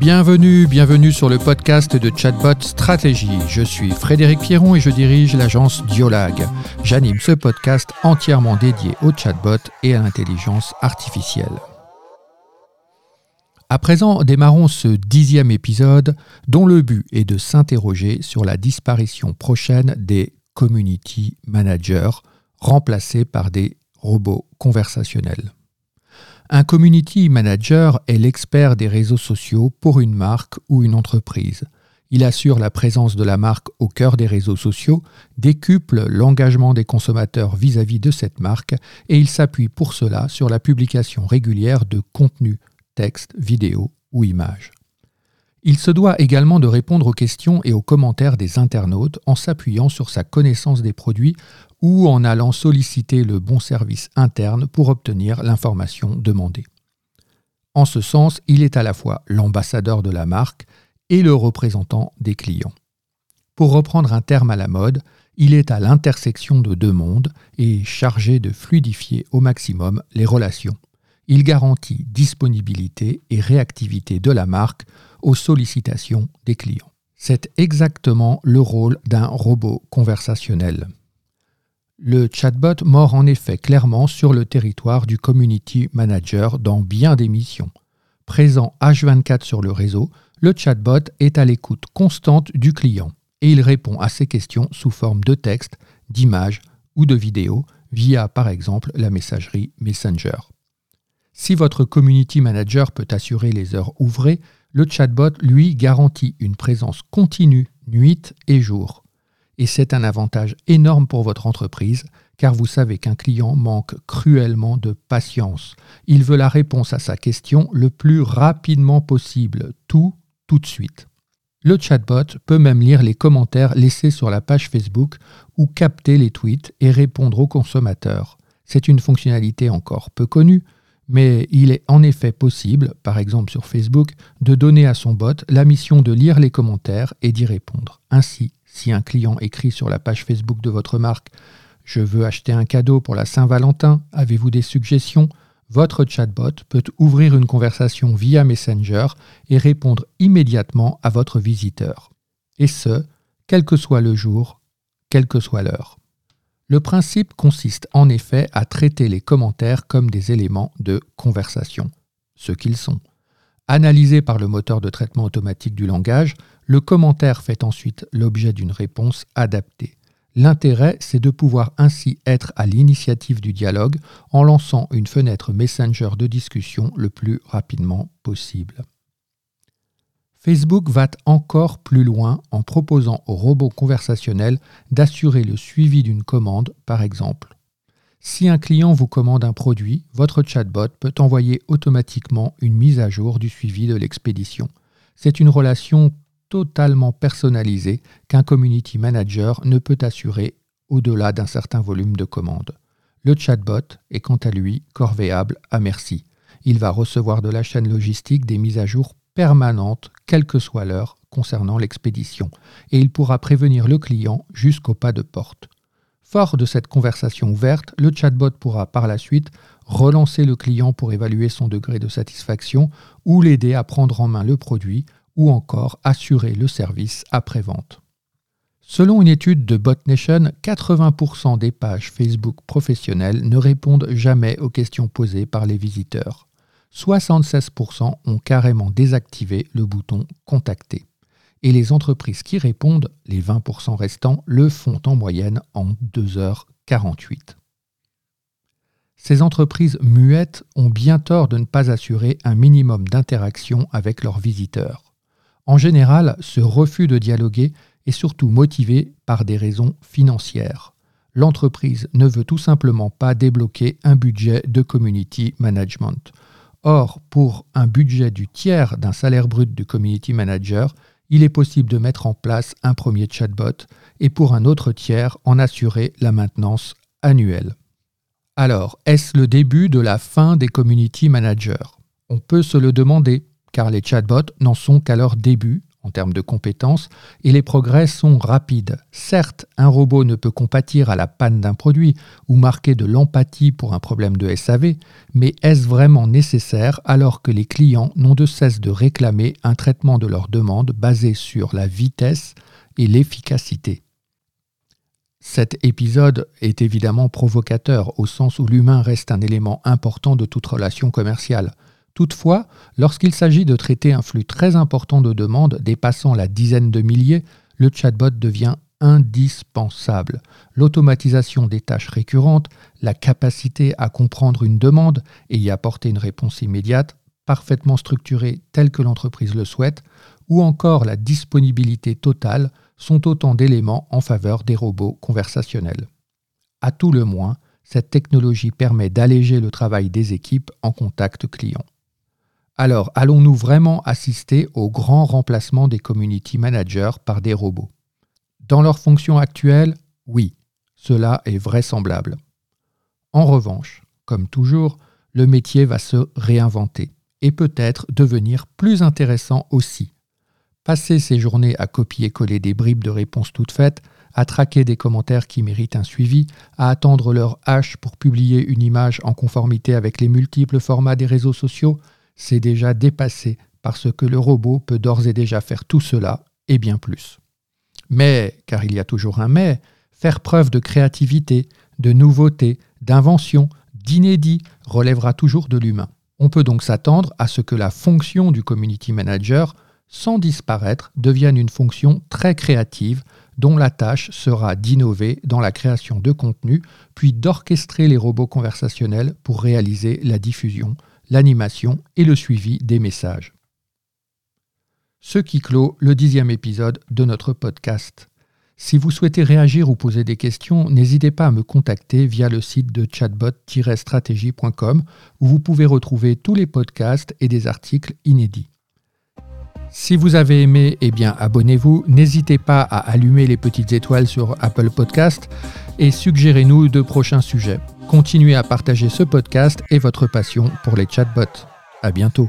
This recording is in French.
Bienvenue, bienvenue sur le podcast de Chatbot Stratégie. Je suis Frédéric Pierron et je dirige l'agence Diolag. J'anime ce podcast entièrement dédié au chatbot et à l'intelligence artificielle. À présent, démarrons ce dixième épisode dont le but est de s'interroger sur la disparition prochaine des community managers remplacés par des robots conversationnels. Un community manager est l'expert des réseaux sociaux pour une marque ou une entreprise. Il assure la présence de la marque au cœur des réseaux sociaux, décuple l'engagement des consommateurs vis-à-vis de cette marque et il s'appuie pour cela sur la publication régulière de contenus, textes, vidéos ou images. Il se doit également de répondre aux questions et aux commentaires des internautes en s'appuyant sur sa connaissance des produits ou en allant solliciter le bon service interne pour obtenir l'information demandée. En ce sens, il est à la fois l'ambassadeur de la marque et le représentant des clients. Pour reprendre un terme à la mode, il est à l'intersection de deux mondes et chargé de fluidifier au maximum les relations. Il garantit disponibilité et réactivité de la marque aux sollicitations des clients. C'est exactement le rôle d'un robot conversationnel. Le chatbot mord en effet clairement sur le territoire du community manager dans bien des missions. Présent H24 sur le réseau, le chatbot est à l'écoute constante du client et il répond à ses questions sous forme de texte, d'images ou de vidéos via par exemple la messagerie Messenger. Si votre community manager peut assurer les heures ouvrées, le chatbot, lui, garantit une présence continue nuit et jour. Et c'est un avantage énorme pour votre entreprise, car vous savez qu'un client manque cruellement de patience. Il veut la réponse à sa question le plus rapidement possible, tout, tout de suite. Le chatbot peut même lire les commentaires laissés sur la page Facebook ou capter les tweets et répondre aux consommateurs. C'est une fonctionnalité encore peu connue, mais il est en effet possible, par exemple sur Facebook, de donner à son bot la mission de lire les commentaires et d'y répondre. Ainsi, si un client écrit sur la page Facebook de votre marque Je veux acheter un cadeau pour la Saint-Valentin, avez-vous des suggestions? Votre chatbot peut ouvrir une conversation via Messenger et répondre immédiatement à votre visiteur. Et ce, quel que soit le jour, quelle que soit l'heure. Le principe consiste en effet à traiter les commentaires comme des éléments de conversation, ce qu'ils sont. Analysé par le moteur de traitement automatique du langage, le commentaire fait ensuite l'objet d'une réponse adaptée. L'intérêt, c'est de pouvoir ainsi être à l'initiative du dialogue en lançant une fenêtre Messenger de discussion le plus rapidement possible. Facebook va encore plus loin en proposant aux robots conversationnels d'assurer le suivi d'une commande, par exemple. Si un client vous commande un produit, votre chatbot peut envoyer automatiquement une mise à jour du suivi de l'expédition. C'est une relation totalement personnalisée qu'un community manager ne peut assurer au-delà d'un certain volume de commandes. Le chatbot est quant à lui corvéable à merci. Il va recevoir de la chaîne logistique des mises à jour permanente, quelle que soit l'heure, concernant l'expédition, et il pourra prévenir le client jusqu'au pas de porte. Fort de cette conversation ouverte, le chatbot pourra par la suite relancer le client pour évaluer son degré de satisfaction ou l'aider à prendre en main le produit ou encore assurer le service après-vente. Selon une étude de BotNation, 80% des pages Facebook professionnelles ne répondent jamais aux questions posées par les visiteurs. 76% ont carrément désactivé le bouton Contacter. Et les entreprises qui répondent, les 20% restants, le font en moyenne en 2h48. Ces entreprises muettes ont bien tort de ne pas assurer un minimum d'interaction avec leurs visiteurs. En général, ce refus de dialoguer est surtout motivé par des raisons financières. L'entreprise ne veut tout simplement pas débloquer un budget de community management. Or, pour un budget du tiers d'un salaire brut du community manager, il est possible de mettre en place un premier chatbot et pour un autre tiers en assurer la maintenance annuelle. Alors, est-ce le début de la fin des community managers? On peut se le demander, car les chatbots n'en sont qu'à leur début en termes de compétences et les progrès sont rapides. Certes, un robot ne peut compatir à la panne d'un produit ou marquer de l'empathie pour un problème de SAV, mais est-ce vraiment nécessaire alors que les clients n'ont de cesse de réclamer un traitement de leurs demandes basé sur la vitesse et l'efficacité? Cet épisode est évidemment provocateur au sens où l'humain reste un élément important de toute relation commerciale. Toutefois, lorsqu'il s'agit de traiter un flux très important de demandes dépassant la dizaine de milliers, le chatbot devient indispensable. L'automatisation des tâches récurrentes, la capacité à comprendre une demande et y apporter une réponse immédiate, parfaitement structurée telle que l'entreprise le souhaite, ou encore la disponibilité totale sont autant d'éléments en faveur des robots conversationnels. À tout le moins, cette technologie permet d'alléger le travail des équipes en contact client. Alors, allons-nous vraiment assister au grand remplacement des community managers par des robots? Dans leur fonction actuelle, oui, cela est vraisemblable. En revanche, comme toujours, le métier va se réinventer et peut-être devenir plus intéressant aussi. Passer ses journées à copier-coller des bribes de réponses toutes faites, à traquer des commentaires qui méritent un suivi, à attendre leur hache pour publier une image en conformité avec les multiples formats des réseaux sociaux, c'est déjà dépassé parce que le robot peut d'ores et déjà faire tout cela et bien plus. Mais, car il y a toujours un mais, faire preuve de créativité, de nouveauté, d'invention, d'inédit relèvera toujours de l'humain. On peut donc s'attendre à ce que la fonction du community manager, sans disparaître, devienne une fonction très créative dont la tâche sera d'innover dans la création de contenu, puis d'orchestrer les robots conversationnels pour réaliser la diffusion l'animation et le suivi des messages. Ce qui clôt le dixième épisode de notre podcast. Si vous souhaitez réagir ou poser des questions, n'hésitez pas à me contacter via le site de chatbot-stratégie.com où vous pouvez retrouver tous les podcasts et des articles inédits. Si vous avez aimé, eh bien abonnez-vous, n'hésitez pas à allumer les petites étoiles sur Apple Podcast et suggérez-nous de prochains sujets. Continuez à partager ce podcast et votre passion pour les chatbots. À bientôt.